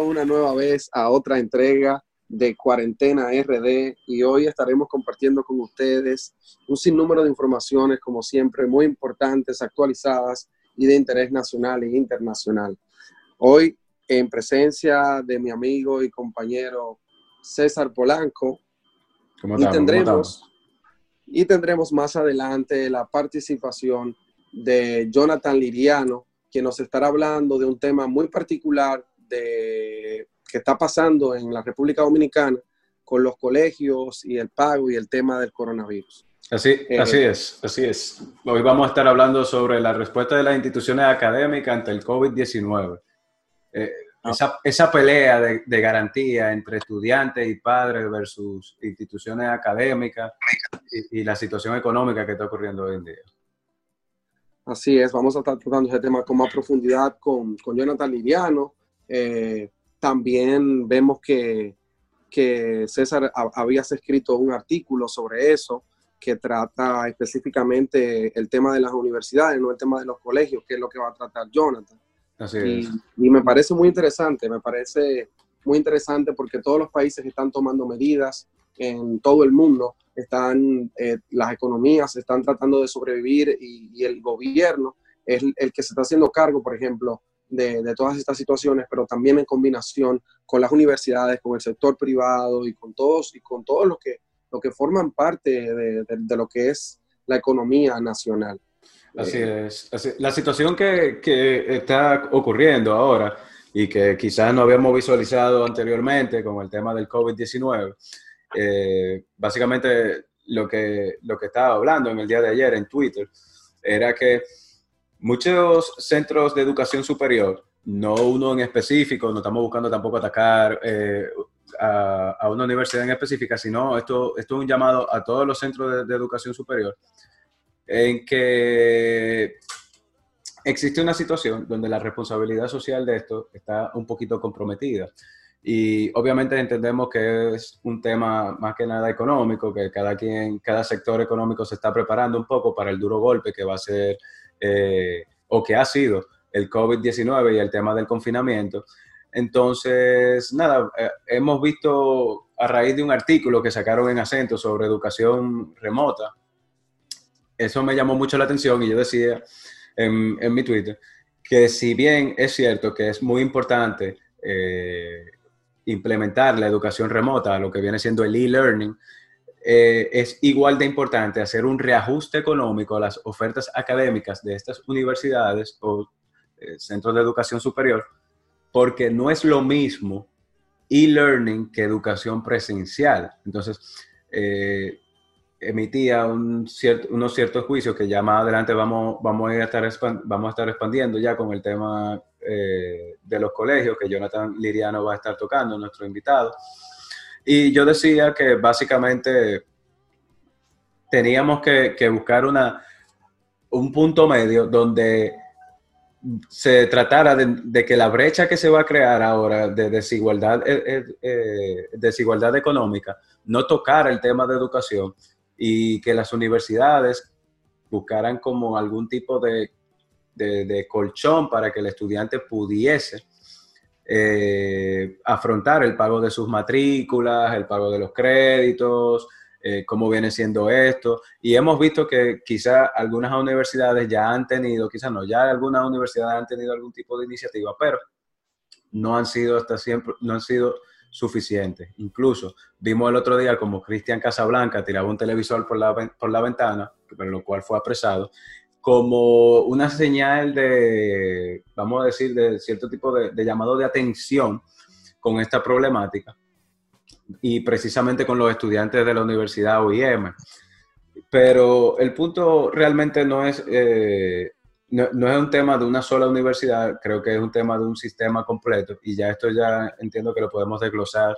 Una nueva vez a otra entrega de Cuarentena RD y hoy estaremos compartiendo con ustedes un sinnúmero de informaciones, como siempre, muy importantes, actualizadas y de interés nacional e internacional. Hoy, en presencia de mi amigo y compañero César Polanco, y, tendremos, y tendremos más adelante la participación de Jonathan Liriano, quien nos estará hablando de un tema muy particular de, que está pasando en la República Dominicana con los colegios y el pago y el tema del coronavirus. Así, eh, así es, así es. Hoy vamos a estar hablando sobre la respuesta de las instituciones académicas ante el COVID-19. Eh, ah. esa, pelea de, garantía entre estudiantes y padres versus instituciones académicas y, y, la situación económica que está ocurriendo hoy en día. Así es, vamos a estar tratando ese tema con más profundidad con, con Jonathan Liriano. Eh, también vemos que, que César habías escrito un artículo sobre eso que trata específicamente el tema de las universidades, no el tema de los colegios, que es lo que va a tratar Jonathan. Así y, es. y me parece muy interesante, me parece muy interesante porque todos los países están tomando medidas en todo el mundo, están, eh, las economías están tratando de sobrevivir y, el gobierno es el, que se está haciendo cargo, por ejemplo, de, todas estas situaciones, pero también en combinación con las universidades, con el sector privado y con todos y con todos los que, lo que forman parte de, lo que es la economía nacional. Así es. la situación que, que está ocurriendo ahora y que quizás no habíamos visualizado anteriormente con el tema del COVID-19 eh, básicamente lo que, lo que estaba hablando en el día de ayer en Twitter era que muchos centros de educación superior, no uno en específico, no estamos buscando tampoco atacar eh, a, una universidad en específica, sino esto, esto es un llamado a todos los centros de educación superior, en que existe una situación donde la responsabilidad social de esto está un poquito comprometida. Y obviamente entendemos que es un tema más que nada económico, que cada quien, cada sector económico se está preparando un poco para el duro golpe que va a ser eh, o que ha sido el COVID-19 y el tema del confinamiento. Entonces, nada, eh, hemos visto a raíz de un artículo que sacaron en acento sobre educación remota, eso me llamó mucho la atención y yo decía en, en mi Twitter que si bien es cierto que es muy importante eh, implementar la educación remota, lo que viene siendo el e-learning, eh, es igual de importante hacer un reajuste económico a las ofertas académicas de estas universidades o eh, centros de educación superior, porque no es lo mismo e-learning que educación presencial. Entonces, eh, emitía un cierto, unos ciertos juicios que ya más adelante vamos, vamos, a, estar vamos a estar expandiendo ya con el tema de los colegios que Jonathan Liriano va a estar tocando, nuestro invitado. Y yo decía que básicamente teníamos que, buscar una, un punto medio donde se tratara de, que la brecha que se va a crear ahora de desigualdad, eh, eh, desigualdad económica no tocara el tema de educación y que las universidades buscaran como algún tipo de de, colchón para que el estudiante pudiese eh, afrontar el pago de sus matrículas, el pago de los créditos, eh, cómo viene siendo esto. Y hemos visto que quizá algunas universidades ya han tenido, quizás no, ya algunas universidades han tenido algún tipo de iniciativa, pero no han sido hasta siempre, no han sido suficientes. Incluso vimos el otro día como Cristian Casablanca tiraba un televisor por la, por la ventana, por lo cual fue apresado, como una señal de, vamos a decir, de cierto tipo de, llamado de atención con esta problemática y precisamente con los estudiantes de la Universidad OIM. Pero el punto realmente no es, eh, no, no, es un tema de una sola universidad, creo que es un tema de un sistema completo y ya esto ya entiendo que lo podemos desglosar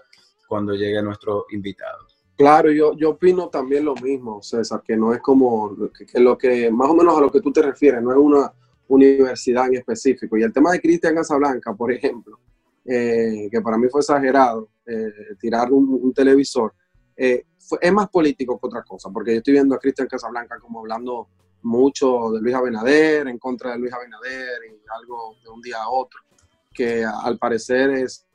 cuando llegue nuestro invitado. Claro, yo, yo opino también lo mismo, César, que no es como que, lo que, más o menos a lo que tú te refieres, no es una universidad en específico. Y el tema de Cristian Casablanca, por ejemplo, eh, que para mí fue exagerado, eh, tirar un, televisor, eh, es más político que otra cosa, porque yo estoy viendo a Cristian Casablanca como hablando mucho de Luis Abinader, en contra de Luis Abinader y algo de un día a otro. que al parecer es,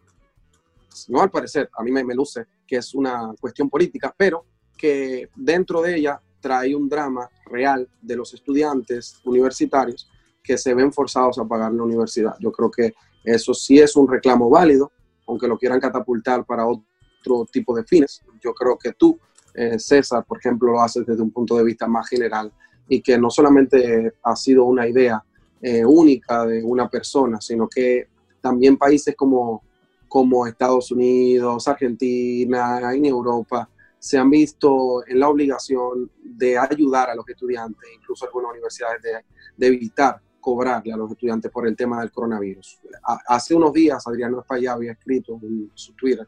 no al parecer, a mí me luce que es una cuestión política, pero que dentro de ella trae un drama real de los estudiantes universitarios que se ven forzados a pagar la universidad. Yo creo que eso sí es un reclamo válido, aunque lo quieran catapultar para otro tipo de fines. Yo creo que tú, eh, César, por ejemplo, lo haces desde un punto de vista más general y que no solamente ha sido una idea eh, única de una persona, sino que también países como, como Estados Unidos, Argentina, en Europa, se han visto en la obligación de ayudar a los estudiantes, incluso algunas universidades de, de evitar cobrarle a los estudiantes por el tema del coronavirus. Hace unos días Adriano España había escrito en su Twitter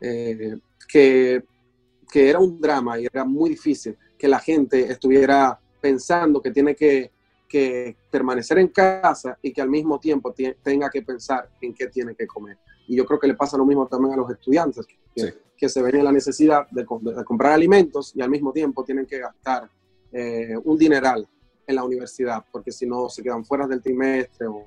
eh, que, que era un drama y era muy difícil que la gente estuviera pensando que tiene que, que permanecer en casa y que al mismo tiempo tenga que pensar en qué tiene que comer. Y yo creo que le pasa lo mismo también a los estudiantes, que, que se ven en la necesidad de, de, comprar alimentos y al mismo tiempo tienen que gastar eh, un dineral en la universidad, porque si no se quedan fuera del trimestre o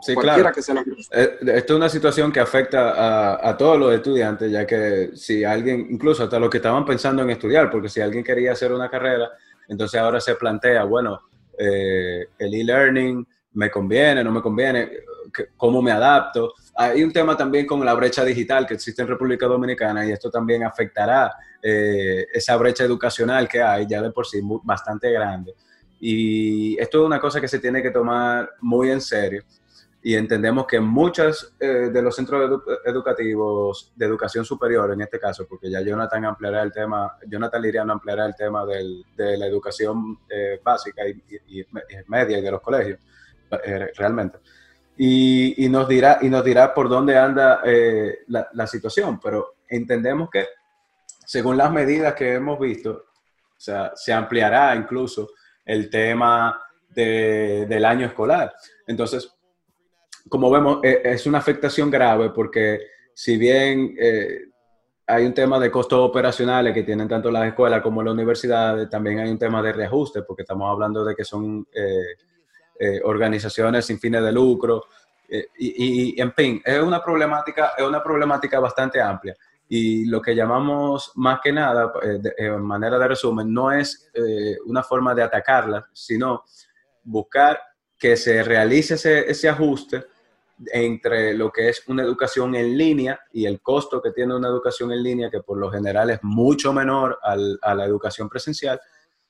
sí, cualquiera que sea la eh, Esto es una situación que afecta a, a, todos los estudiantes, ya que si alguien, incluso hasta los que estaban pensando en estudiar, porque si alguien quería hacer una carrera, entonces ahora se plantea, bueno, eh, el e-learning me conviene, no me conviene, cómo me adapto. Hay un tema también con la brecha digital que existe en República Dominicana y esto también afectará eh, esa brecha educacional que hay ya de por sí bastante grande. Y esto es una cosa que se tiene que tomar muy en serio. Y entendemos que muchos eh, de los centros educativos de educación superior, en este caso, porque ya Jonathan ampliará el tema, Jonathan Liriano ampliará el tema del, de la educación eh, básica y, y, y, media y de los colegios, eh, realmente. Y, nos dirá, y nos dirá por dónde anda eh, la, situación, pero entendemos que según las medidas que hemos visto, se ampliará incluso el tema de, del año escolar. Entonces, como vemos, e, es una afectación grave porque si bien eh, hay un tema de costos operacionales que tienen tanto las escuelas como las universidades, también hay un tema de reajuste porque estamos hablando de que son eh, eh, organizaciones sin fines de lucro eh, y, y, en fin, es una problemática, es una problemática bastante amplia. Y lo que llamamos más que nada, eh, de, en manera de resumen, no es eh, una forma de atacarla, sino buscar que se realice ese, ese, ajuste entre lo que es una educación en línea y el costo que tiene una educación en línea, que por lo general es mucho menor al, a la educación presencial,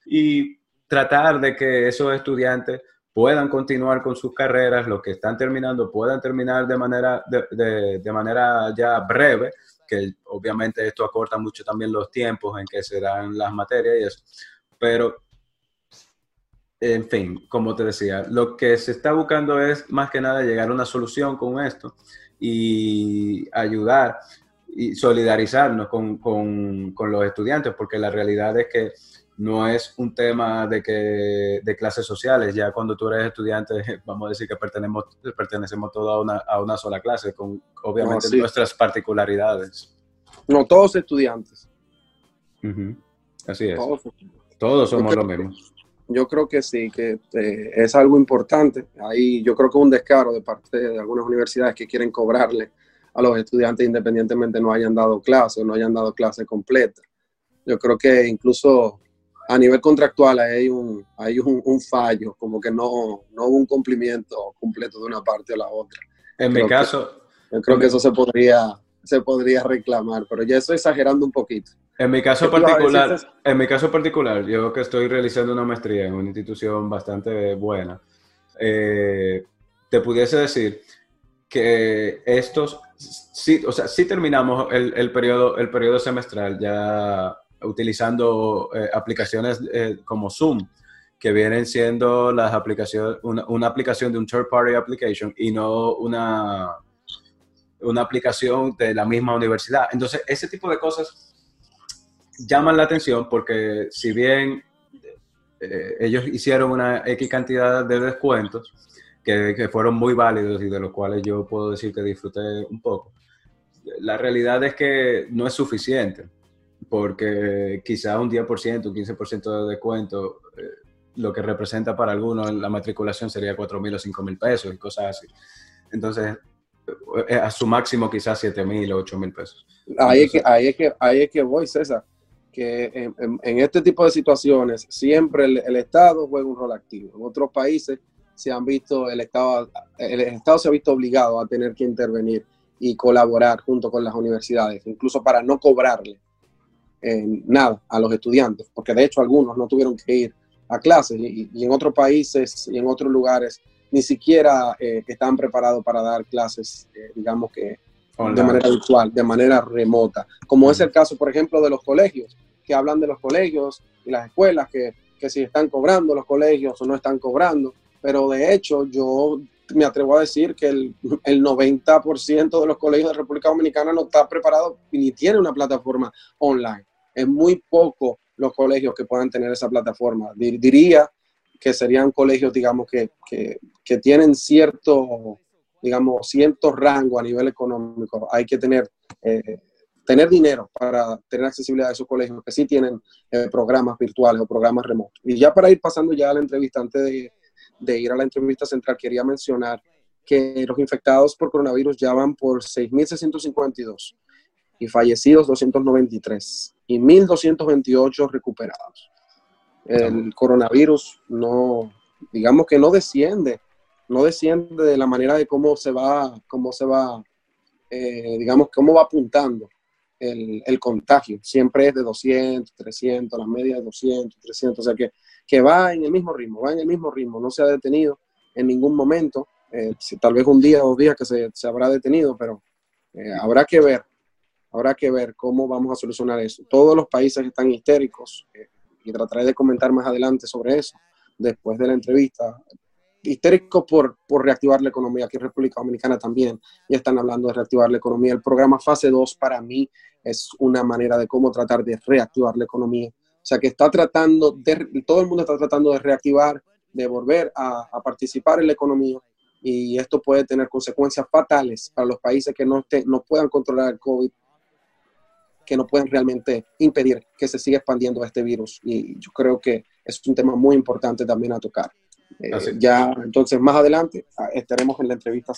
y tratar de que esos estudiantes puedan continuar con sus carreras, los que están terminando puedan terminar de manera, de, de, manera ya breve, que obviamente esto acorta mucho también los tiempos en que se dan las materias y eso. Pero, en fin, como te decía, lo que se está buscando es más que nada llegar a una solución con esto y ayudar y solidarizarnos con, con, con los estudiantes, porque la realidad es que no es un tema de, que, de clases sociales. Ya cuando tú eres estudiante, vamos a decir que pertenecemos, pertenecemos todos a una, a una sola clase, con obviamente no, sí. nuestras particularidades. No, todos estudiantes. Uh -huh. Así es. Todos, todos somos lo mismo. Yo creo que sí, que eh, es algo importante. Ahí yo creo que un descaro de parte de algunas universidades que quieren cobrarle a los estudiantes independientemente no hayan dado clase o no hayan dado clase completa. Yo creo que incluso a nivel contractual hay un, hay un, un, fallo, como que no, no hubo un cumplimiento completo de una parte o la otra. En creo mi caso... Que, yo creo que eso se podría, se podría reclamar, pero ya estoy exagerando un poquito. En mi caso particular, en mi caso particular, yo que estoy realizando una maestría en una institución bastante buena, eh, te pudiese decir que estos, sí, o sea, sí terminamos el, el, periodo, el periodo semestral ya utilizando eh, aplicaciones eh, como Zoom, que vienen siendo las aplicaciones, una, una, aplicación de un third party application y no una, una aplicación de la misma universidad. Entonces, ese tipo de cosas llaman la atención porque si bien eh, ellos hicieron una X cantidad de descuentos que, que fueron muy válidos y de los cuales yo puedo decir que disfruté un poco, la realidad es que no es suficiente porque quizá un 10%, un 15% de descuento, eh, lo que representa para algunos la matriculación sería 4 mil o 5 mil pesos y cosas así. Entonces, eh, a su máximo quizás 7 mil o 8 mil pesos. Ahí es, que, ahí, es que, ahí es que voy, César, que en, este tipo de situaciones siempre el, Estado juega un rol activo. En otros países se han visto, el Estado, el Estado se ha visto obligado a tener que intervenir y colaborar junto con las universidades, incluso para no cobrarle nada a los estudiantes, porque de hecho algunos no tuvieron que ir a clases y, en otros países y en otros lugares ni siquiera eh, están preparados para dar clases, eh, digamos que de manera virtual, de manera remota, como es el caso, por ejemplo, de los colegios, que hablan de los colegios y las escuelas, que, que si están cobrando los colegios o no están cobrando, pero de hecho yo me atrevo a decir que el, el 90% de los colegios de República Dominicana no está preparado ni tiene una plataforma online. Es muy poco los colegios que puedan tener esa plataforma. Diría que serían colegios, digamos, que, que, que tienen cierto, digamos, cierto rango a nivel económico. Hay que tener, eh, tener dinero para tener accesibilidad a esos colegios que sí tienen eh, programas virtuales o programas remotos. Y ya para ir pasando ya a la entrevista, antes de, de ir a la entrevista central, quería mencionar que los infectados por coronavirus ya van por 6.652 y fallecidos 293 y 1.228 recuperados. El coronavirus no, digamos que no desciende, no desciende de la manera de cómo se va, cómo se va, eh, digamos, cómo va apuntando el, el, contagio. Siempre es de 200, 300, las medias de 200, 300, o sea que, que va en el mismo ritmo, va en el mismo ritmo, no se ha detenido en ningún momento. Eh, tal vez un día o dos días que se, se habrá detenido, pero eh, habrá que ver Habrá que ver cómo vamos a solucionar eso. Todos los países están histéricos eh, y trataré de comentar más adelante sobre eso después de la entrevista. Histéricos por, por reactivar la economía. Aquí en República Dominicana también ya están hablando de reactivar la economía. El programa Fase 2 para mí es una manera de cómo tratar de reactivar la economía. O sea que está tratando, de, todo el mundo está tratando de reactivar, de volver a, a participar en la economía y esto puede tener consecuencias fatales para los países que no, no puedan controlar el COVID que no pueden realmente impedir que se siga expandiendo este virus. Y yo creo que es un tema muy importante también a tocar. Eh, ya, entonces, más adelante ah, estaremos en la entrevista.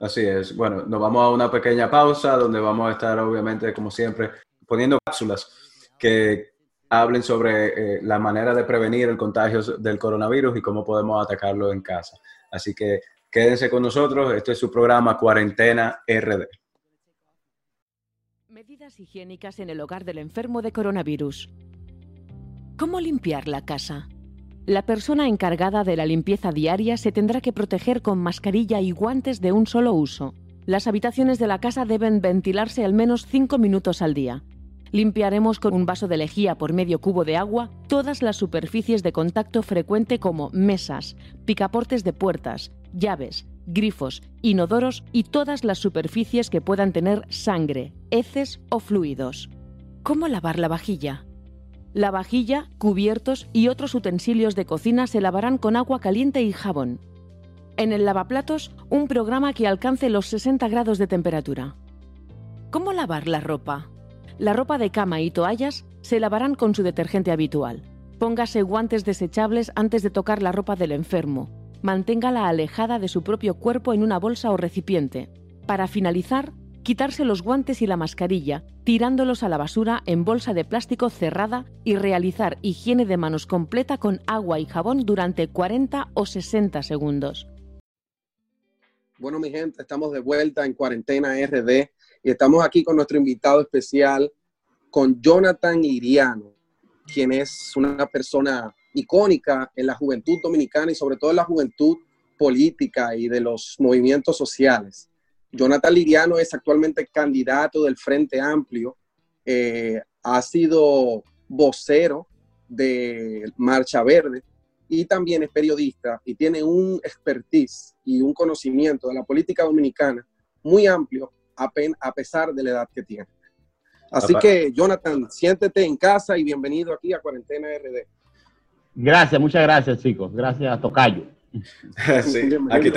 Así es. Bueno, nos vamos a una pequeña pausa donde vamos a estar, obviamente, como siempre, poniendo cápsulas que hablen sobre eh, la manera de prevenir el contagio del coronavirus y cómo podemos atacarlo en casa. Así que quédense con nosotros. Este es su programa Cuarentena RD. Medidas higiénicas en el hogar del enfermo de coronavirus. ¿Cómo limpiar la casa? La persona encargada de la limpieza diaria se tendrá que proteger con mascarilla y guantes de un solo uso. Las habitaciones de la casa deben ventilarse al menos 5 minutos al día. Limpiaremos con un vaso de lejía por medio cubo de agua todas las superficies de contacto frecuente como mesas, picaportes de puertas, llaves, grifos, inodoros y todas las superficies que puedan tener sangre, heces o fluidos. ¿Cómo lavar la vajilla? La vajilla, cubiertos y otros utensilios de cocina se lavarán con agua caliente y jabón. En el lavaplatos, un programa que alcance los 60 grados de temperatura. ¿Cómo lavar la ropa? La ropa de cama y toallas se lavarán con su detergente habitual. Póngase guantes desechables antes de tocar la ropa del enfermo manténgala alejada de su propio cuerpo en una bolsa o recipiente. Para finalizar, quitarse los guantes y la mascarilla, tirándolos a la basura en bolsa de plástico cerrada y realizar higiene de manos completa con agua y jabón durante 40 o 60 segundos. Bueno, mi gente, estamos de vuelta en Cuarentena RD y estamos aquí con nuestro invitado especial, con Jonathan Iriano, quien es una persona icónica en la juventud dominicana y sobre todo en la juventud política y de los movimientos sociales. Jonathan Liriano es actualmente candidato del Frente Amplio, eh, ha sido vocero de Marcha Verde y también es periodista y tiene un expertise y un conocimiento de la política dominicana muy amplio a, pesar de la edad que tiene. Así que, Jonathan, siéntete en casa y bienvenido aquí a Cuarentena RD. Gracias, muchas gracias, chicos. Gracias, Tocayo. sí, aquí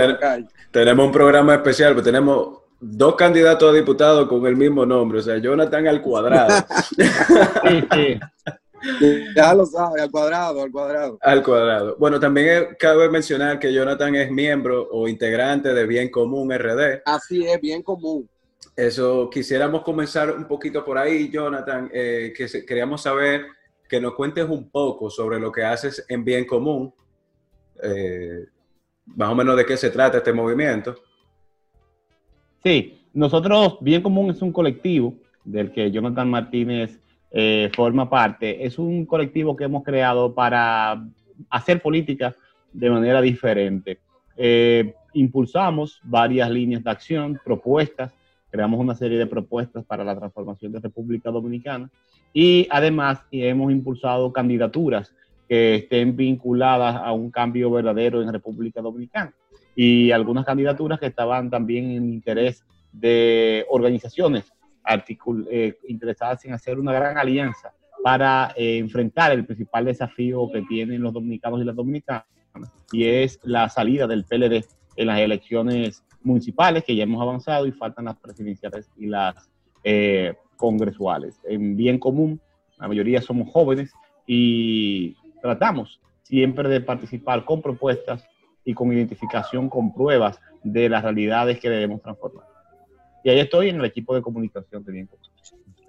tenemos un programa especial, pero tenemos dos candidatos a diputados con el mismo nombre, o sea, Jonathan al cuadrado. sí, sí. Ya lo sabe, al cuadrado, al cuadrado. Al cuadrado. Bueno, también cabe mencionar que Jonathan es miembro o integrante de Bien Común RD. Así es, Bien Común. Eso, quisiéramos comenzar un poquito por ahí, Jonathan, eh, que queríamos saber que nos cuentes un poco sobre lo que haces en Bien Común, eh, más o menos de qué se trata este movimiento. Sí, nosotros, Bien Común es un colectivo del que Jonathan Martínez eh, forma parte. Es un colectivo que hemos creado para hacer política de manera diferente. Eh, impulsamos varias líneas de acción, propuestas, creamos una serie de propuestas para la transformación de República Dominicana y además hemos impulsado candidaturas que estén vinculadas a un cambio verdadero en República Dominicana. Y algunas candidaturas que estaban también en interés de organizaciones eh, interesadas en hacer una gran alianza para eh, enfrentar el principal desafío que tienen los dominicanos y las dominicanas, y es la salida del PLD en las elecciones municipales, que ya hemos avanzado y faltan las presidenciales y las eh, congresuales. En bien común, la mayoría somos jóvenes y tratamos siempre de participar con propuestas y con identificación, con pruebas de las realidades que debemos transformar. Y ahí estoy en el equipo de comunicación de Bien Común.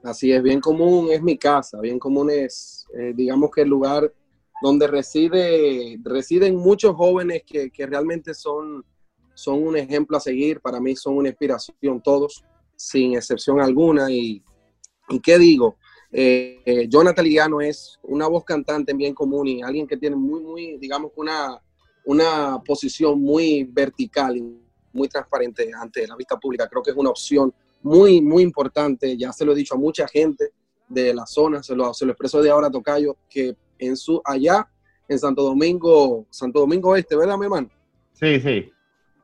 Así es, Bien Común es mi casa. Bien Común es, eh, digamos que el lugar donde reside, residen muchos jóvenes que, que, realmente son, son un ejemplo a seguir. Para mí son una inspiración todos, sin excepción alguna. Y, y qué digo, eh, eh, Jonathan Liriano es una voz cantante en Bien Común y alguien que tiene muy, muy, digamos, una, una posición muy vertical muy transparente ante la vista pública. Creo que es una opción muy, muy importante. Ya se lo he dicho a mucha gente de la zona, se lo, se lo expreso de ahora a Tocayo, que en su, allá en Santo Domingo, Santo Domingo Este, ¿verdad, mi hermano? Sí, sí.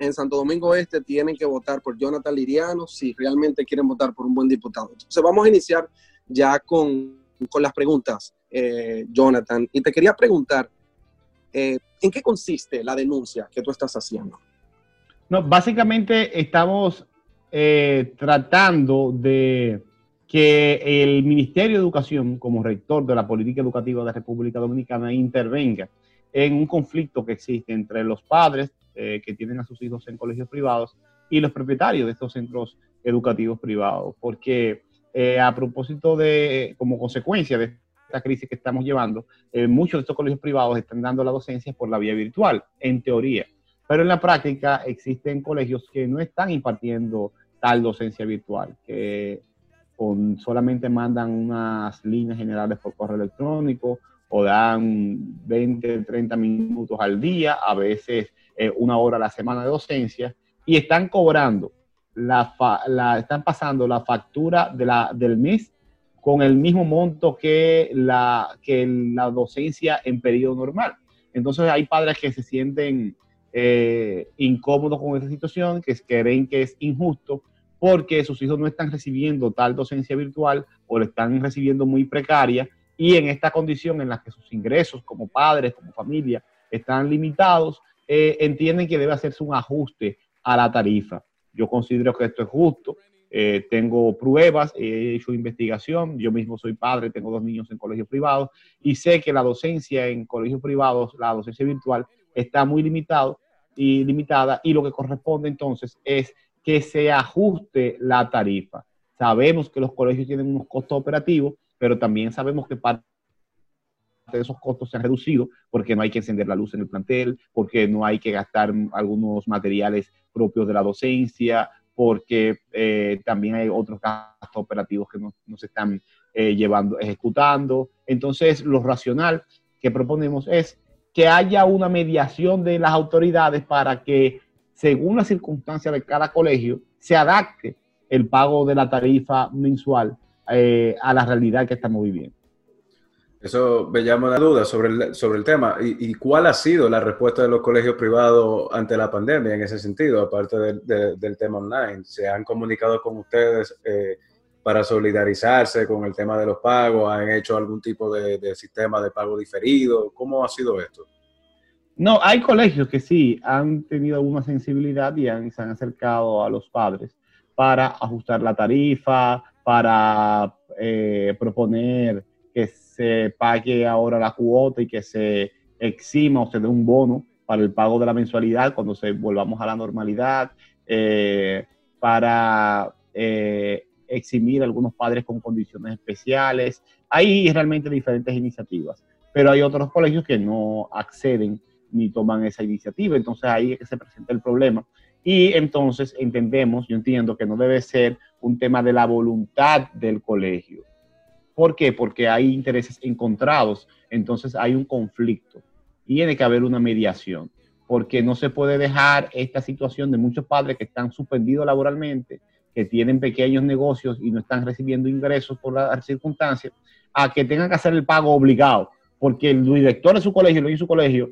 En Santo Domingo Este tienen que votar por Jonathan Liriano si realmente quieren votar por un buen diputado. Entonces vamos a iniciar ya con, con las preguntas, eh, Jonathan. Y te quería preguntar, eh, ¿en qué consiste la denuncia que tú estás haciendo? No, básicamente estamos eh, tratando de que el Ministerio de Educación, como rector de la política educativa de la República Dominicana, intervenga en un conflicto que existe entre los padres eh, que tienen a sus hijos en colegios privados y los propietarios de estos centros educativos privados, porque eh, a propósito de, como consecuencia de esta crisis que estamos llevando, muchos de estos colegios privados están dando la docencia por la vía virtual, en teoría. Pero en la práctica existen colegios que no están impartiendo tal docencia virtual, que con, solamente mandan unas líneas generales por correo electrónico o dan 20, 30 minutos al día, a veces eh, una hora a la semana de docencia, y están cobrando, la, la están pasando la factura de la, del mes con el mismo monto que la, que la docencia en periodo normal. Entonces hay padres que se sienten eh, incómodos con esta situación, que creen que es injusto porque sus hijos no están recibiendo tal docencia virtual o lo están recibiendo muy precaria y en esta condición en la que sus ingresos como padres, como familia, están limitados, eh, entienden que debe hacerse un ajuste a la tarifa. Yo considero que esto es justo. Eh, tengo pruebas, he hecho investigación, yo mismo soy padre, tengo dos niños en colegios privados y sé que la docencia en colegios privados, la docencia virtual, está muy limitado y limitada y lo que corresponde entonces es que se ajuste la tarifa. Sabemos que los colegios tienen unos costos operativos, pero también sabemos que parte de esos costos se han reducido porque no hay que encender la luz en el plantel, porque no hay que gastar algunos materiales propios de la docencia, porque eh, también hay otros gastos operativos que no, se están eh, llevando, ejecutando. Entonces, lo racional que proponemos es que haya una mediación de las autoridades para que, según las circunstancias de cada colegio, se adapte el pago de la tarifa mensual eh, a la realidad que estamos viviendo. Eso me llama la duda sobre el, sobre el tema. ¿Y, cuál ha sido la respuesta de los colegios privados ante la pandemia en ese sentido, aparte del tema online? ¿Se han comunicado con ustedes eh, para solidarizarse con el tema de los pagos? ¿Han hecho algún tipo de, sistema de pago diferido? ¿Cómo ha sido esto? No, hay colegios que sí han tenido alguna sensibilidad y se han acercado a los padres para ajustar la tarifa, para eh, proponer que pague ahora la cuota y que se exima o se dé un bono para el pago de la mensualidad cuando se volvamos a la normalidad, eh, para eh, eximir algunos padres con condiciones especiales. Hay realmente diferentes iniciativas, pero hay otros colegios que no acceden ni toman esa iniciativa, entonces ahí es que se presenta el problema. Y entonces entendemos, yo entiendo que no debe ser un tema de la voluntad del colegio. ¿Por qué? Porque hay intereses encontrados, entonces hay un conflicto. Tiene que haber una mediación, porque no se puede dejar esta situación de muchos padres que están suspendidos laboralmente, que tienen pequeños negocios y no están recibiendo ingresos por las circunstancias, a que tengan que hacer el pago obligado, porque el director de su colegio, lo en su colegio,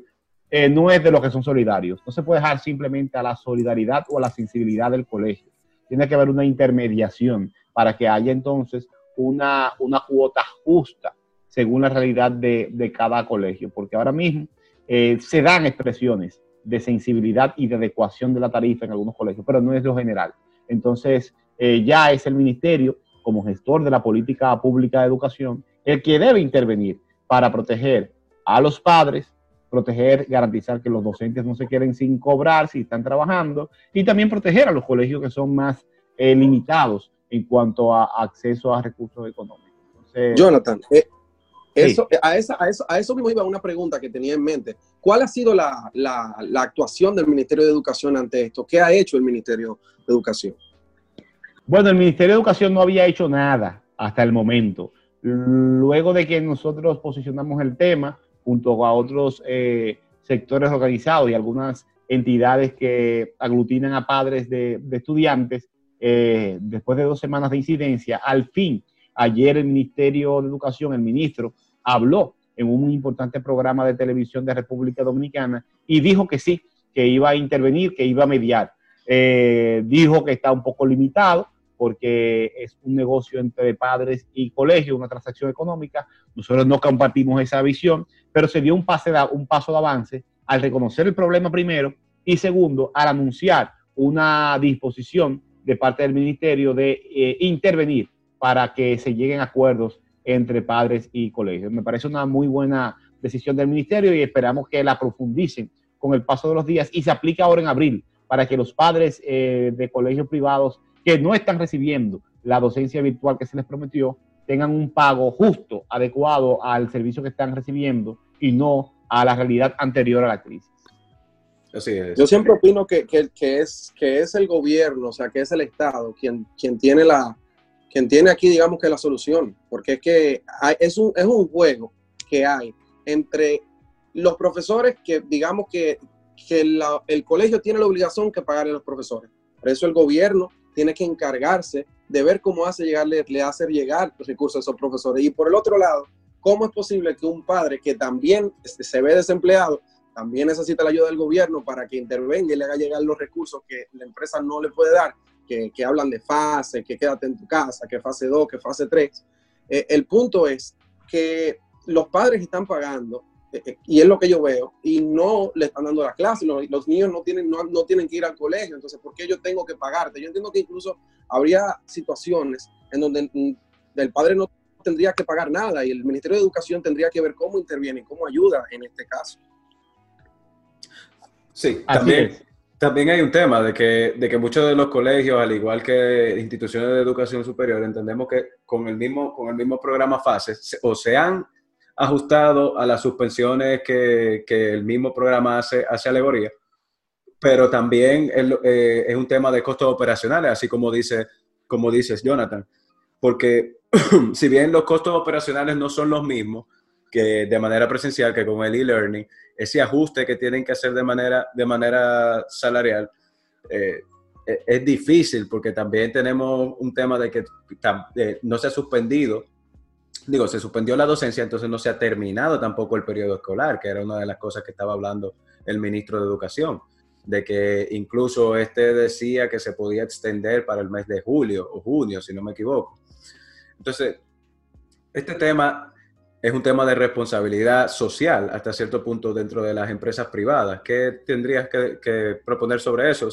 eh, no es de los que son solidarios. No se puede dejar simplemente a la solidaridad o a la sensibilidad del colegio. Tiene que haber una intermediación para que haya entonces una, una cuota justa según la realidad de, de cada colegio, porque ahora mismo eh, se dan expresiones de sensibilidad y de adecuación de la tarifa en algunos colegios, pero no es lo general. Entonces, eh, ya es el ministerio, como gestor de la política pública de educación, el que debe intervenir para proteger a los padres, proteger, garantizar que los docentes no se queden sin cobrar si están trabajando y también proteger a los colegios que son más eh, limitados en cuanto a acceso a recursos económicos. Jonathan, eh, eso, a, esa, a, eso, a eso mismo iba una pregunta que tenía en mente. ¿Cuál ha sido la, la, la actuación del Ministerio de Educación ante esto? ¿Qué ha hecho el Ministerio de Educación? Bueno, el Ministerio de Educación no había hecho nada hasta el momento. Luego de que nosotros posicionamos el tema, junto a otros eh, sectores organizados y algunas entidades que aglutinan a padres de, estudiantes, eh, después de dos semanas de incidencia, al fin, ayer el Ministerio de Educación, el ministro, habló en un importante programa de televisión de República Dominicana y dijo que sí, que iba a intervenir, que iba a mediar. Eh, dijo que está un poco limitado, porque es un negocio entre padres y colegios, una transacción económica. Nosotros no compartimos esa visión, pero se dio un, pase un paso de avance al reconocer el problema primero y segundo, al anunciar una disposición de parte del ministerio de eh, intervenir para que se lleguen acuerdos entre padres y colegios. Me parece una muy buena decisión del ministerio y esperamos que la profundicen con el paso de los días y se aplique ahora en abril para que los padres eh, de colegios privados que no están recibiendo la docencia virtual que se les prometió tengan un pago justo, adecuado al servicio que están recibiendo y no a la realidad anterior a la crisis. Así es. Yo siempre opino que, que, que, es, que es el gobierno, o sea, que es el Estado quien, quien, tiene, la, quien tiene aquí, digamos que la solución, porque es que es, un, es un juego que hay entre los profesores que, digamos que, que el colegio tiene la obligación que pagarle a los profesores. Por eso el gobierno tiene que encargarse de ver cómo hace llegarle, le hace llegar los recursos a esos profesores. Y por el otro lado, ¿cómo es posible que un padre que también se ve desempleado, también necesita la ayuda del gobierno para que intervenga y le haga llegar los recursos que la empresa no le puede dar, que, que hablan de fase, que quédate en tu casa, que fase 2, que fase 3? Eh, el punto es que los padres están pagando eh, eh, y es lo que yo veo, y no le están dando la clase, los, niños no tienen, no, no, tienen que ir al colegio, entonces, ¿por qué yo tengo que pagarte? Yo entiendo que incluso habría situaciones en donde el padre no tendría que pagar nada y el Ministerio de Educación tendría que ver cómo interviene cómo ayuda en este caso. Sí, también, también hay un tema de que, de que muchos de los colegios, al igual que instituciones de educación superior, entendemos que con el mismo, con el mismo programa FASE, o se han ajustado a las suspensiones que, que el mismo programa hace, hace alegoría, pero también eh, es un tema de costos operacionales, así como, dice, como dices, Jonathan, porque si bien los costos operacionales no son los mismos que de manera presencial, que con el e-learning, ese ajuste que tienen que hacer de manera, de manera salarial, eh, e, es difícil porque también tenemos un tema de que no se ha suspendido digo, se suspendió la docencia, entonces no se ha terminado tampoco el periodo escolar, que era una de las cosas que estaba hablando el ministro de Educación, de que incluso este decía que se podía extender para el mes de julio o junio, si no me equivoco. Entonces, este tema es un tema de responsabilidad social hasta cierto punto dentro de las empresas privadas. ¿Qué tendrías que, proponer sobre eso?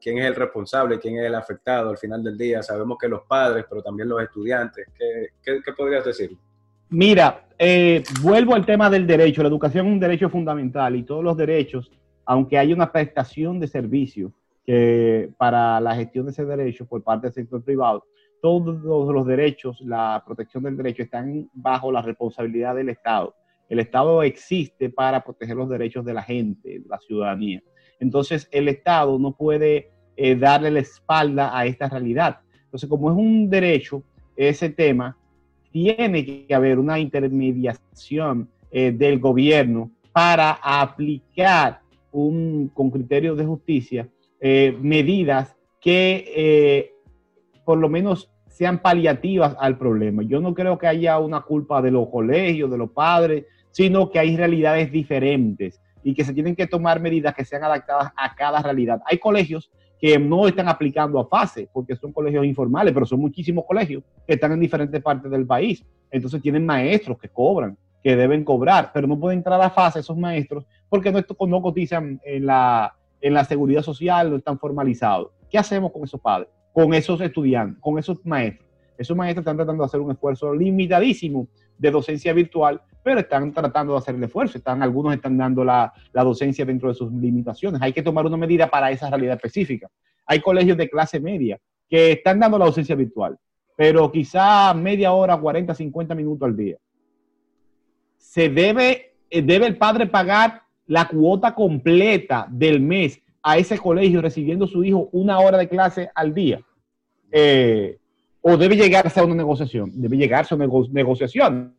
¿Quién es el responsable? ¿Quién es el afectado al final del día? Sabemos que los padres, pero también los estudiantes. ¿Qué, podrías decir? Mira, eh, vuelvo al tema del derecho. La educación es un derecho fundamental y todos los derechos, aunque hay una prestación de servicio que para la gestión de ese derecho por parte del sector privado, todos los derechos, la protección del derecho están bajo la responsabilidad del Estado. El Estado existe para proteger los derechos de la gente, de la ciudadanía. Entonces, el Estado no puede eh, darle la espalda a esta realidad. Entonces, como es un derecho, ese tema, tiene que haber una intermediación eh, del gobierno para aplicar un, con criterios de justicia eh, medidas que por lo menos sean paliativas al problema. Yo no creo que haya una culpa de los colegios, de los padres, sino que hay realidades diferentes y que se tienen que tomar medidas que sean adaptadas a cada realidad. Hay colegios que no están aplicando a fase porque son colegios informales, pero son muchísimos colegios que están en diferentes partes del país. Entonces tienen maestros que cobran, que deben cobrar, pero no pueden entrar a fase esos maestros porque no, no cotizan en la, en la seguridad social, no están formalizados. ¿Qué hacemos con esos padres? Con esos estudiantes, con esos maestros. Esos maestros están tratando de hacer un esfuerzo limitadísimo de docencia virtual, pero están tratando de hacer el esfuerzo. Están, algunos están dando la, docencia dentro de sus limitaciones. Hay que tomar una medida para esa realidad específica. Hay colegios de clase media que están dando la docencia virtual, pero quizá media hora, 40, 50 minutos al día. Se debe, eh, debe el padre pagar la cuota completa del mes a ese colegio recibiendo su hijo una hora de clase al día? Eh, ¿O debe llegarse a una negociación? Debe llegarse a una negociación.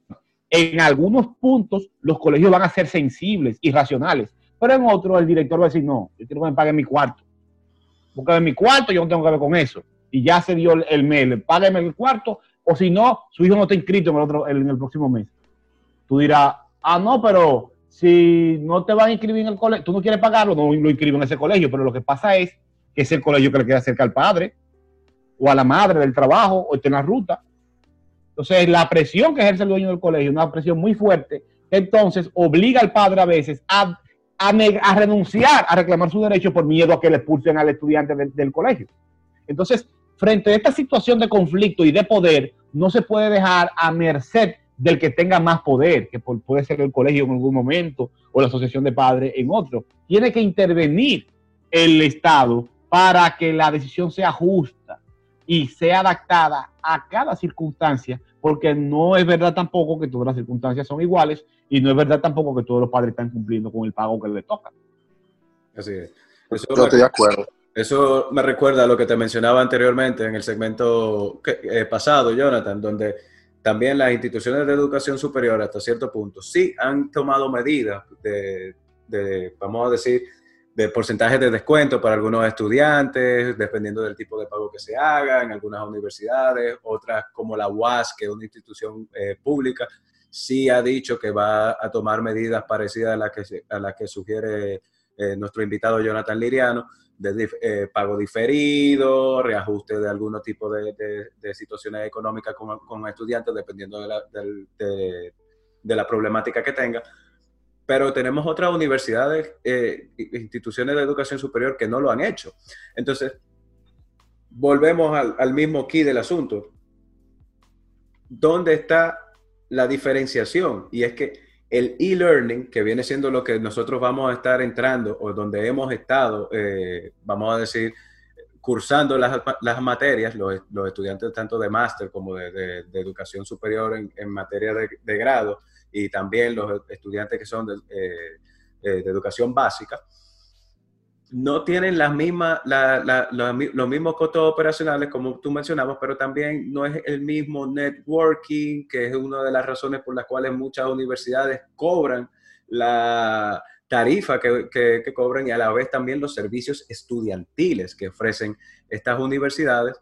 En algunos puntos los colegios van a ser sensibles y racionales, pero en otros el director va a decir, no, yo quiero que me paguen mi cuarto. Porque mi cuarto yo no tengo que ver con eso. Y ya se dio el, mail, págame el cuarto, o si no, su hijo no está inscrito en el, otro, en el próximo mes. Tú dirás, ah, no, pero si no te van a inscribir en el colegio, tú no quieres pagarlo, no lo inscribes en ese colegio, pero lo que pasa es que es el colegio que le queda cerca al padre o a la madre del trabajo o está en la ruta. Entonces, la presión que ejerce el dueño del colegio una presión muy fuerte, entonces obliga al padre a veces a, a, renunciar a reclamar su derecho por miedo a que le expulsen al estudiante del colegio. Entonces, frente a esta situación de conflicto y de poder, no se puede dejar a merced del que tenga más poder, que puede ser el colegio en algún momento o la asociación de padres en otro. Tiene que intervenir el Estado para que la decisión sea justa y sea adaptada a cada circunstancia, porque no es verdad tampoco que todas las circunstancias son iguales y no es verdad tampoco que todos los padres están cumpliendo con el pago que les toca. Así es. Eso Yo estoy de acuerdo. Eso me recuerda a lo que te mencionaba anteriormente en el segmento eh, pasado, Jonathan, donde también las instituciones de educación superior hasta cierto punto sí han tomado medidas de, vamos a decir, de porcentajes de descuento para algunos estudiantes, dependiendo del tipo de pago que se haga en algunas universidades, otras como la UAS, que es una institución eh, pública, sí ha dicho que va a tomar medidas parecidas a las que, a las que sugiere eh, nuestro invitado Jonathan Liriano, de eh, pago diferido, reajuste de algún tipo de, situaciones económicas con, estudiantes, dependiendo de la, de, la, problemática que tenga. Pero tenemos otras universidades, eh, instituciones de educación superior que no lo han hecho. Entonces, volvemos al, al mismo key del asunto. ¿Dónde está la diferenciación? Y es que el e-learning, que viene siendo lo que nosotros vamos a estar entrando o donde hemos estado, eh, vamos a decir, cursando las, materias, los, estudiantes tanto de máster como de, educación superior en, materia de, grado y también los estudiantes que son de, eh, eh, de educación básica, no tienen las mismas, los mismos costos operacionales como tú mencionabas, pero también no es el mismo networking, que es una de las razones por las cuales muchas universidades cobran la tarifa que, que, cobran y a la vez también los servicios estudiantiles que ofrecen estas universidades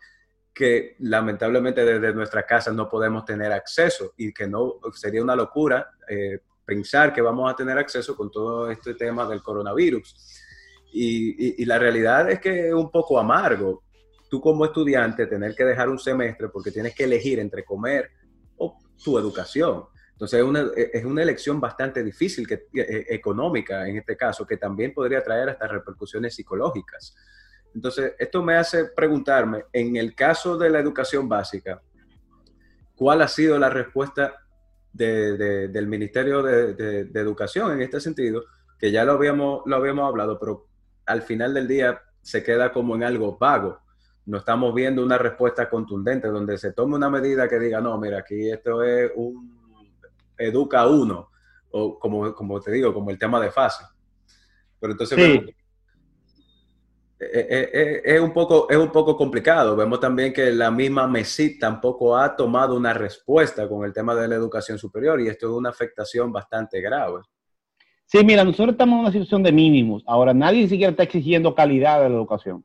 que lamentablemente desde nuestra casa no podemos tener acceso y que no sería una locura eh, pensar que vamos a tener acceso con todo este tema del coronavirus. Y, la realidad es que es un poco amargo. Tú como estudiante tener que dejar un semestre porque tienes que elegir entre comer o tu educación. Entonces es una, es una elección bastante difícil que, eh, económica en este caso, que también podría traer hasta repercusiones psicológicas. Entonces, esto me hace preguntarme, en el caso de la educación básica, ¿cuál ha sido la respuesta del Ministerio de, Educación en este sentido, que ya lo habíamos, lo habíamos hablado, pero al final del día se queda como en algo vago. No estamos viendo una respuesta contundente donde se tome una medida que diga, no, mira, aquí esto es un educa uno, o como, como te digo, como el tema de fase. Pero entonces eh, eh, eh, es, un poco, es un poco complicado. Vemos también que la misma MESIT tampoco ha tomado una respuesta con el tema de la educación superior y esto es una afectación bastante grave. Sí, mira, nosotros estamos en una situación de mínimos. Ahora, nadie siquiera está exigiendo calidad de la educación.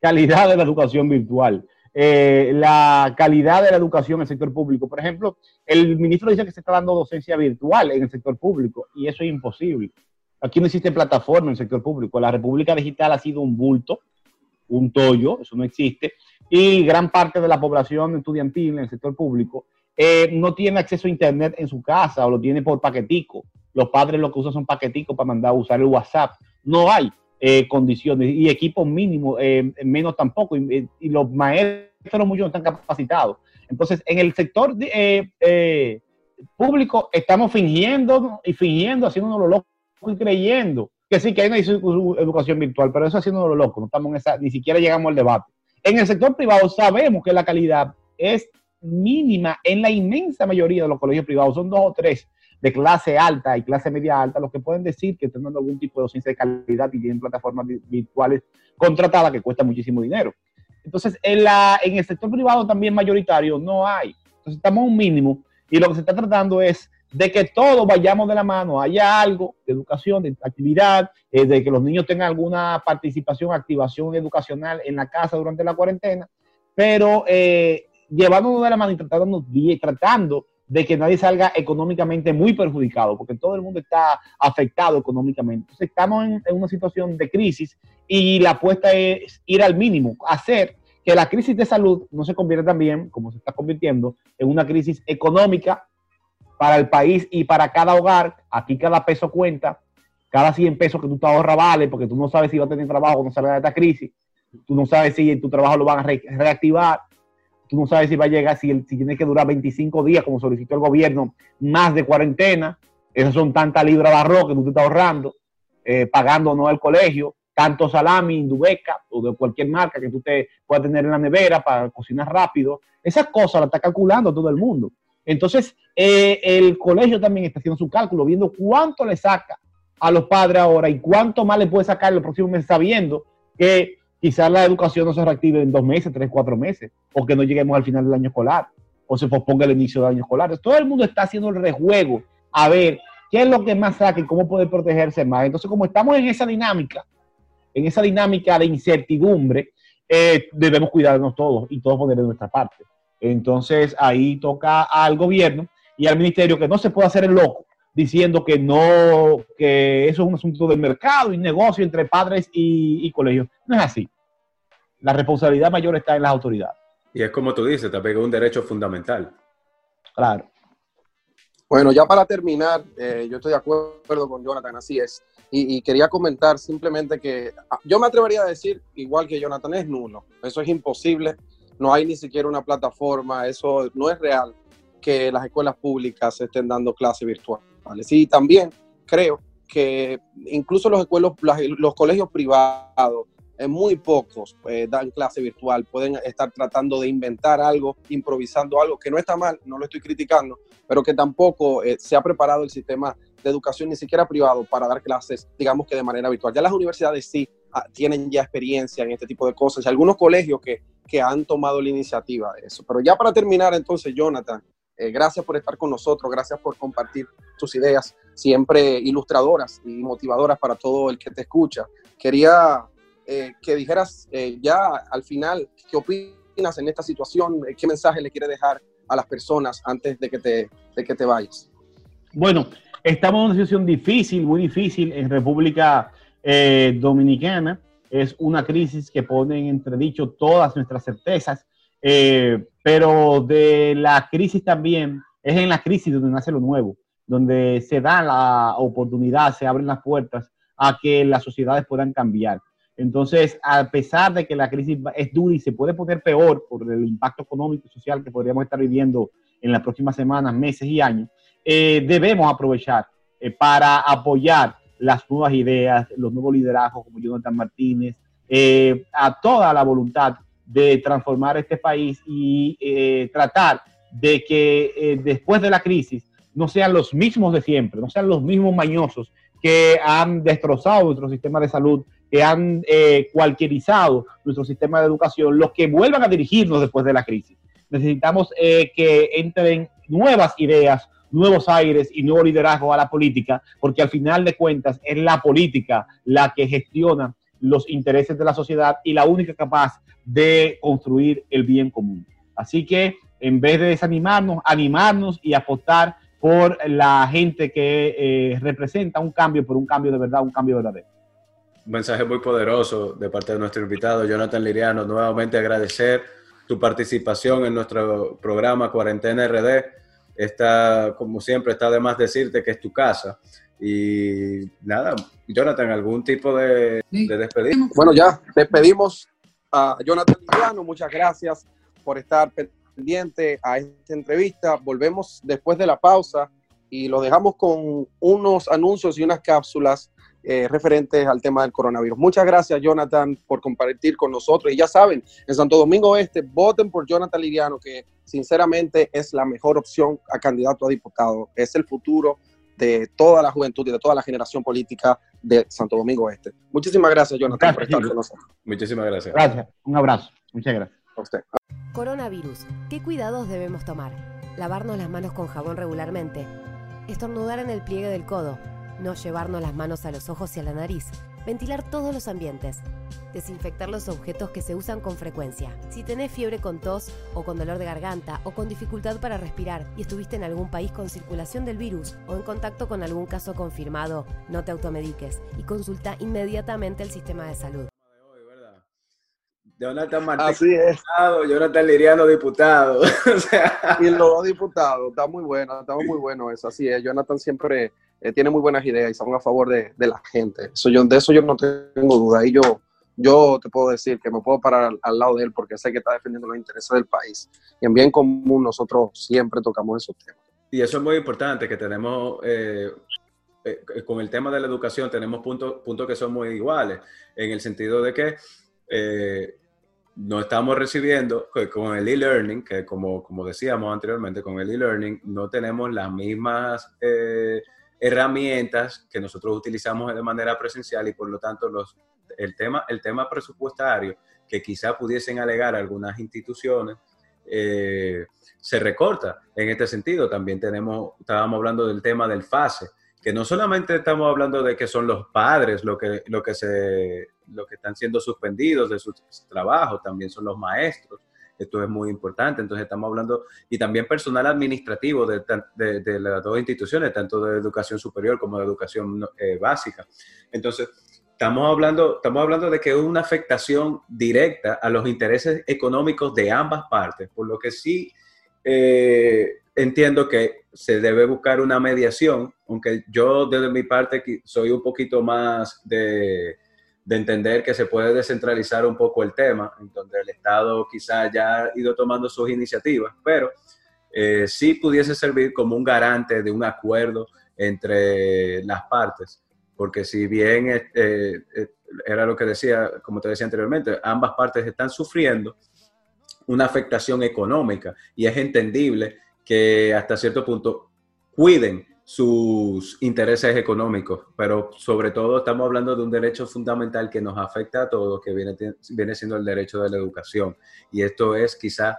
Calidad de la educación virtual. la calidad de la educación en el sector público. Por ejemplo, el ministro dice que se está dando docencia virtual en el sector público y eso es imposible. Aquí no existe plataforma en el sector público. La República Digital ha sido un bulto, un tollo, eso no existe. Y gran parte de la población estudiantil en el sector público eh, no tiene acceso a Internet en su casa o lo tiene por paquetico. Los padres lo que usan son paqueticos para mandar a usar el WhatsApp. No hay eh, condiciones y equipos mínimos, eh, menos tampoco. Y, los maestros muchos no están capacitados. Entonces, en el sector público estamos fingiendo y fingiendo, haciéndonos lo locos y creyendo que sí, que hay una educación virtual, pero eso haciendo lo loco, no estamos en esa, ni siquiera llegamos al debate. En el sector privado sabemos que la calidad es mínima en la inmensa mayoría de los colegios privados, son dos o tres de clase alta y clase media alta los que pueden decir que están dando algún tipo de docencia de calidad y tienen plataformas virtuales contratadas que cuestan muchísimo dinero. Entonces, en, la, en el sector privado también mayoritario no hay. Entonces, estamos a un mínimo y lo que se está tratando es de que todos vayamos de la mano, haya algo de educación, de actividad, eh, de que los niños tengan alguna participación, activación educacional en la casa durante la cuarentena, pero eh, llevándonos de la mano y tratando, tratando de que nadie salga económicamente muy perjudicado, porque todo el mundo está afectado económicamente. Entonces estamos en, una situación de crisis y la apuesta es ir al mínimo, hacer que la crisis de salud no se convierta también, como se está convirtiendo, en una crisis económica para el país y para cada hogar, aquí cada peso cuenta, cada 100 pesos que tú te ahorras vale, porque tú no sabes si va a tener trabajo cuando salga de esta crisis, tú no sabes si tu trabajo lo van a reactivar, tú no sabes si va a llegar, si, tiene que durar 25 días, como solicitó el gobierno, más de cuarentena, esas son tantas libras de arroz que tú te estás ahorrando, eh, pagando no el colegio, tanto salami, indubeca o de cualquier marca que tú te puedas tener en la nevera para cocinar rápido, esas cosas las está calculando todo el mundo. Entonces, eh, el colegio también está haciendo su cálculo, viendo cuánto le saca a los padres ahora y cuánto más le puede sacar en los próximos meses, sabiendo que quizás la educación no se reactive en dos meses, tres, cuatro meses, o que no lleguemos al final del año escolar, o se posponga el inicio del año escolar. todo el mundo está haciendo el rejuego a ver qué es lo que más saca y cómo poder protegerse más. Entonces, como estamos en esa dinámica, en esa dinámica de incertidumbre, eh, debemos cuidarnos todos y todos poner de nuestra parte. Entonces ahí toca al gobierno y al ministerio que no se puede hacer el loco diciendo que no, que eso es un asunto del mercado y negocio entre padres y, colegios. No es así. La responsabilidad mayor está en las autoridades. Y es como tú dices, también es un derecho fundamental. Claro. Bueno, ya para terminar, eh, yo estoy de acuerdo con Jonathan, así es. Y, y, quería comentar simplemente que ah, yo me atrevería a decir, igual que Jonathan, es nulo. Eso es imposible no hay ni siquiera una plataforma, eso no es real que las escuelas públicas estén dando clases Y también creo que incluso los, escuelos, los colegios privados, en muy pocos eh, dan clase virtual, pueden estar tratando de inventar algo, improvisando algo, que no está mal, no lo estoy criticando, pero que tampoco eh, se ha preparado el sistema de educación, ni siquiera privado, para dar clases, digamos que de manera virtual. Ya las universidades sí ah, tienen ya experiencia en este tipo de cosas, y algunos colegios que que han tomado la iniciativa de eso. Pero ya para terminar, entonces, Jonathan, eh, gracias por estar con nosotros, gracias por compartir tus ideas, siempre ilustradoras y motivadoras para todo el que te escucha. Quería eh, que dijeras eh, ya al final qué opinas en esta situación, qué mensaje le quieres dejar a las personas antes de que te, de que te vayas. Bueno, estamos en una situación difícil, muy difícil en República Dominicana es una crisis que pone en entredicho todas nuestras certezas, eh, pero de la crisis también, es en la crisis donde nace lo nuevo, donde se da la oportunidad, se abren las puertas a que las sociedades puedan cambiar. Entonces, a pesar de que la crisis es dura y se puede poner peor por el impacto económico y social que podríamos estar viviendo en las próximas semanas, meses y años, debemos aprovechar para apoyar las nuevas ideas, los nuevos liderazgos como Jonathan Martínez, a toda la voluntad de transformar este país y tratar de que después de la crisis no sean los mismos de siempre, no sean los mismos mañosos que han destrozado nuestro sistema de salud, que han eh, cualquierizado nuestro sistema de educación, los que vuelvan a dirigirnos después de la crisis. Necesitamos eh, que entren nuevas ideas, nuevos aires y nuevo liderazgo a la política, porque al final de cuentas es la política la que gestiona los intereses de la sociedad y la única capaz de construir el bien común. Así que en vez de desanimarnos, animarnos y apostar por la gente que eh, representa un cambio, por un cambio de verdad, un cambio verdadero. Un mensaje muy poderoso de parte de nuestro invitado, Jonathan Liriano. Nuevamente agradecer tu participación en nuestro programa Cuarentena RD. Está, como siempre, está de más decirte que es tu casa. Y nada, Jonathan, ¿algún tipo de, de despedida? Bueno, ya despedimos a Jonathan Liriano. Muchas gracias por estar pendiente a esta entrevista. Volvemos después de la pausa y lo dejamos con unos anuncios y unas cápsulas eh, referentes al tema del coronavirus. Muchas gracias, Jonathan, por compartir con nosotros. Y ya saben, en Santo Domingo Este, voten por Jonathan Liriano, que sinceramente es la mejor opción a candidato a diputado. Es el futuro de toda la juventud y de toda la generación política de Santo Domingo Este. Muchísimas gracias, Jonathan, por estar con nosotros. Muchísimas gracias. Gracias. Un abrazo. Muchas gracias. A usted. Coronavirus. ¿Qué cuidados debemos tomar? Lavarnos las manos con jabón regularmente. Estornudar en el pliegue del codo. No llevarnos las manos a los ojos y a la nariz. Ventilar todos los ambientes. Desinfectar los objetos que se usan con frecuencia. Si tenés fiebre con tos o con dolor de garganta o con dificultad para respirar y estuviste en algún país con circulación del virus o en contacto con algún caso confirmado, no te automediques y consulta inmediatamente el sistema de salud. Jonathan Martínez, Así es. diputado, Jonathan Liriano, diputado. Y los dos diputados, está muy bueno, está muy bueno eso, así es. Jonathan siempre eh, tiene muy buenas ideas y están a favor de, de, la gente. Eso yo, de eso yo no tengo duda. Y yo, yo te puedo decir que me puedo parar al, lado de él porque sé que está defendiendo los intereses del país. Y en bien común nosotros siempre tocamos esos temas. Y eso es muy importante, que tenemos... Eh, eh, con el tema de la educación tenemos puntos, puntos que son muy iguales, en el sentido de que no estamos recibiendo con el e-learning, que como, como decíamos anteriormente, con el e-learning no tenemos las mismas herramientas que nosotros utilizamos de manera presencial y por lo tanto los, el, tema, el tema presupuestario que quizá pudiesen alegar algunas instituciones eh, se recorta en este sentido. También tenemos, estábamos hablando del tema del FASE, que no solamente estamos hablando de que son los padres lo que, lo que, se, lo que están siendo suspendidos de sus trabajos, también son los maestros. Esto es muy importante. Entonces estamos hablando, y también personal administrativo de, las dos instituciones, tanto de educación superior como de educación eh, básica. Entonces, estamos hablando, estamos hablando de que es una afectación directa a los intereses económicos de ambas partes, por lo que sí eh, entiendo que se debe buscar una mediación, aunque yo desde mi parte soy un poquito más de, entender que se puede descentralizar un poco el tema, en donde el Estado quizá ya ha ido tomando sus iniciativas, pero eh, sí pudiese servir como un garante de un acuerdo entre las partes, porque si bien eh, eh, era lo que decía, como te decía anteriormente, ambas partes están sufriendo una afectación económica y es entendible que hasta cierto punto cuiden sus intereses económicos, pero sobre todo estamos hablando de un derecho fundamental que nos afecta a todos, que viene, siendo el derecho de la educación. Y esto es quizá,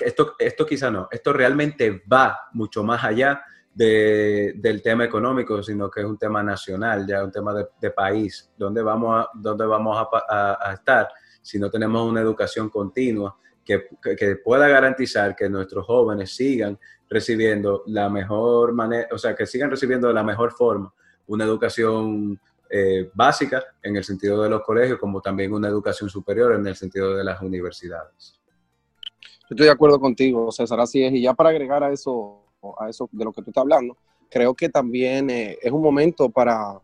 esto, esto quizá no, esto realmente va mucho más allá de, del tema económico, sino que es un tema nacional, ya un tema de, país, donde vamos, a, dónde vamos a estar si no tenemos una educación continua que, pueda garantizar que nuestros jóvenes sigan recibiendo la mejor manera, o sea, que sigan recibiendo de la mejor forma una educación eh, básica en el sentido de los colegios, como también una educación superior en el sentido de las universidades. Estoy de acuerdo contigo, César, así es. Y ya para agregar a eso, a eso de lo que tú estás hablando, creo que también eh, es un momento para,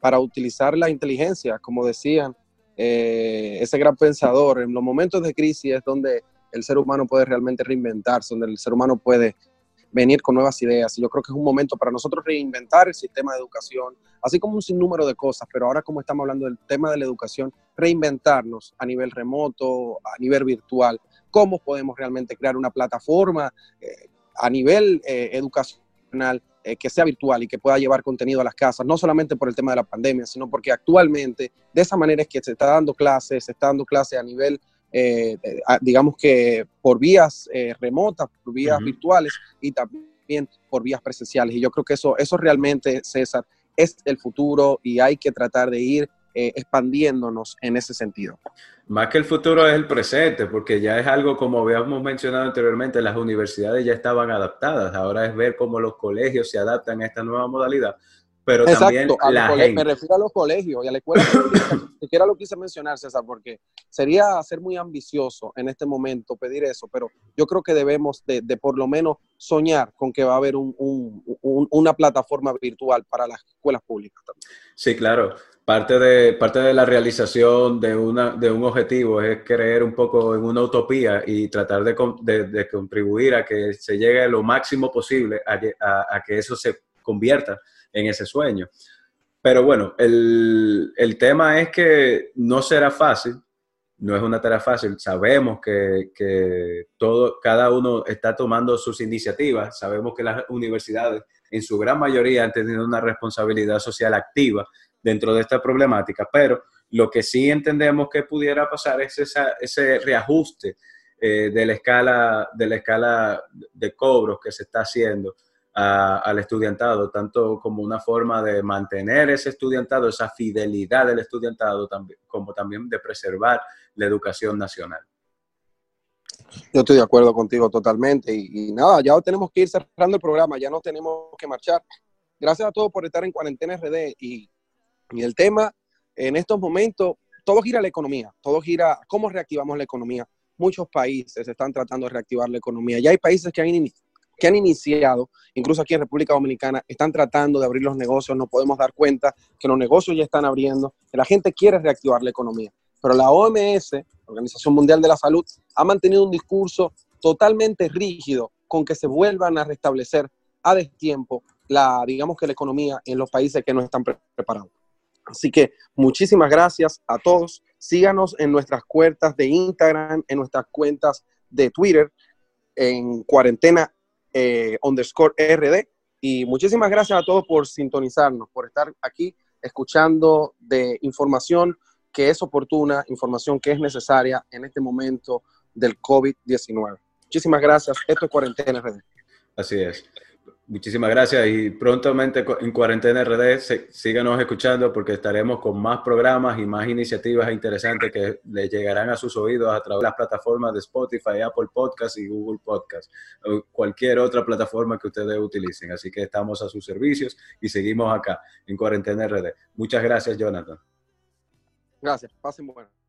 para utilizar la inteligencia, como decían, eh, ese gran pensador. En los momentos de crisis es donde el ser humano puede realmente reinventarse, donde el ser humano puede venir con nuevas ideas. Y yo creo que es un momento para nosotros reinventar el sistema de educación, así como un sinnúmero de cosas, pero ahora como estamos hablando del tema de la educación, reinventarnos a nivel remoto, a nivel virtual, cómo podemos realmente crear una plataforma eh, a nivel eh, educacional eh, que sea virtual y que pueda llevar contenido a las casas, no solamente por el tema de la pandemia, sino porque actualmente de esa manera es que se está dando clases, se está dando clases a nivel eh, digamos que por vías eh, remotas, por vías virtuales y también por vías presenciales. Y yo creo que eso, eso realmente, César, es el futuro y hay que tratar de ir eh, expandiéndonos en ese sentido. Más que el futuro es el presente, porque ya es algo como habíamos mencionado anteriormente, las universidades ya estaban adaptadas, ahora es ver cómo los colegios se adaptan a esta nueva modalidad pero también la gente. Me refiero a los colegios y a la escuela pública, siquiera lo quise mencionar, César, porque sería ser muy ambicioso en este momento pedir eso, pero yo creo que debemos de, por lo menos soñar con que va a haber un, un, una plataforma virtual para las escuelas públicas también. Sí, claro. Parte de, parte de la realización de, una, de un objetivo es creer un poco en una utopía y tratar de, de, de contribuir a que se llegue lo máximo posible a, a, a que eso se convierta en ese sueño. Pero bueno, el, el, tema es que no será fácil, no es una tarea fácil. Sabemos que, que, todo, cada uno está tomando sus iniciativas, sabemos que las universidades en su gran mayoría han tenido una responsabilidad social activa dentro de esta problemática, pero lo que sí entendemos que pudiera pasar es esa, ese reajuste eh, de, la escala, de la escala de cobros que se está haciendo al estudiantado, tanto como una forma de mantener ese estudiantado, esa fidelidad del estudiantado, como también de preservar la educación nacional. Yo estoy de acuerdo contigo totalmente y, nada, ya tenemos que ir cerrando el programa, ya no tenemos que marchar. Gracias a todos por estar en Cuarentena RD y, y el tema en estos momentos, todo gira la economía, todo gira cómo reactivamos la economía. Muchos países están tratando de reactivar la economía. Ya hay países que han que han iniciado, incluso aquí en República Dominicana, están tratando de abrir los negocios, nos podemos dar cuenta que los negocios ya están abriendo, que la gente quiere reactivar la economía. Pero la OMS, Organización Mundial de la Salud, ha mantenido un discurso totalmente rígido con que se vuelvan a restablecer a destiempo la, digamos que la economía en los países que no están preparados. Así que muchísimas gracias a todos. Síganos en nuestras cuentas de Instagram, en nuestras cuentas de Twitter, en cuarentena eh, underscore RD. Y muchísimas gracias a todos por sintonizarnos, por estar aquí escuchando de información que es oportuna, información que es necesaria en este momento del COVID-19. Muchísimas gracias. Esto es Cuarentena RD. Así es. Muchísimas gracias y prontamente en Cuarentena RD síganos escuchando porque estaremos con más programas y más iniciativas interesantes que les llegarán a sus oídos a través de las plataformas de Spotify, Apple Podcast y Google Podcast o cualquier otra plataforma que ustedes utilicen. Así que estamos a sus servicios y seguimos acá en Cuarentena RD. Muchas gracias, Jonathan. Gracias. Pasen buenas.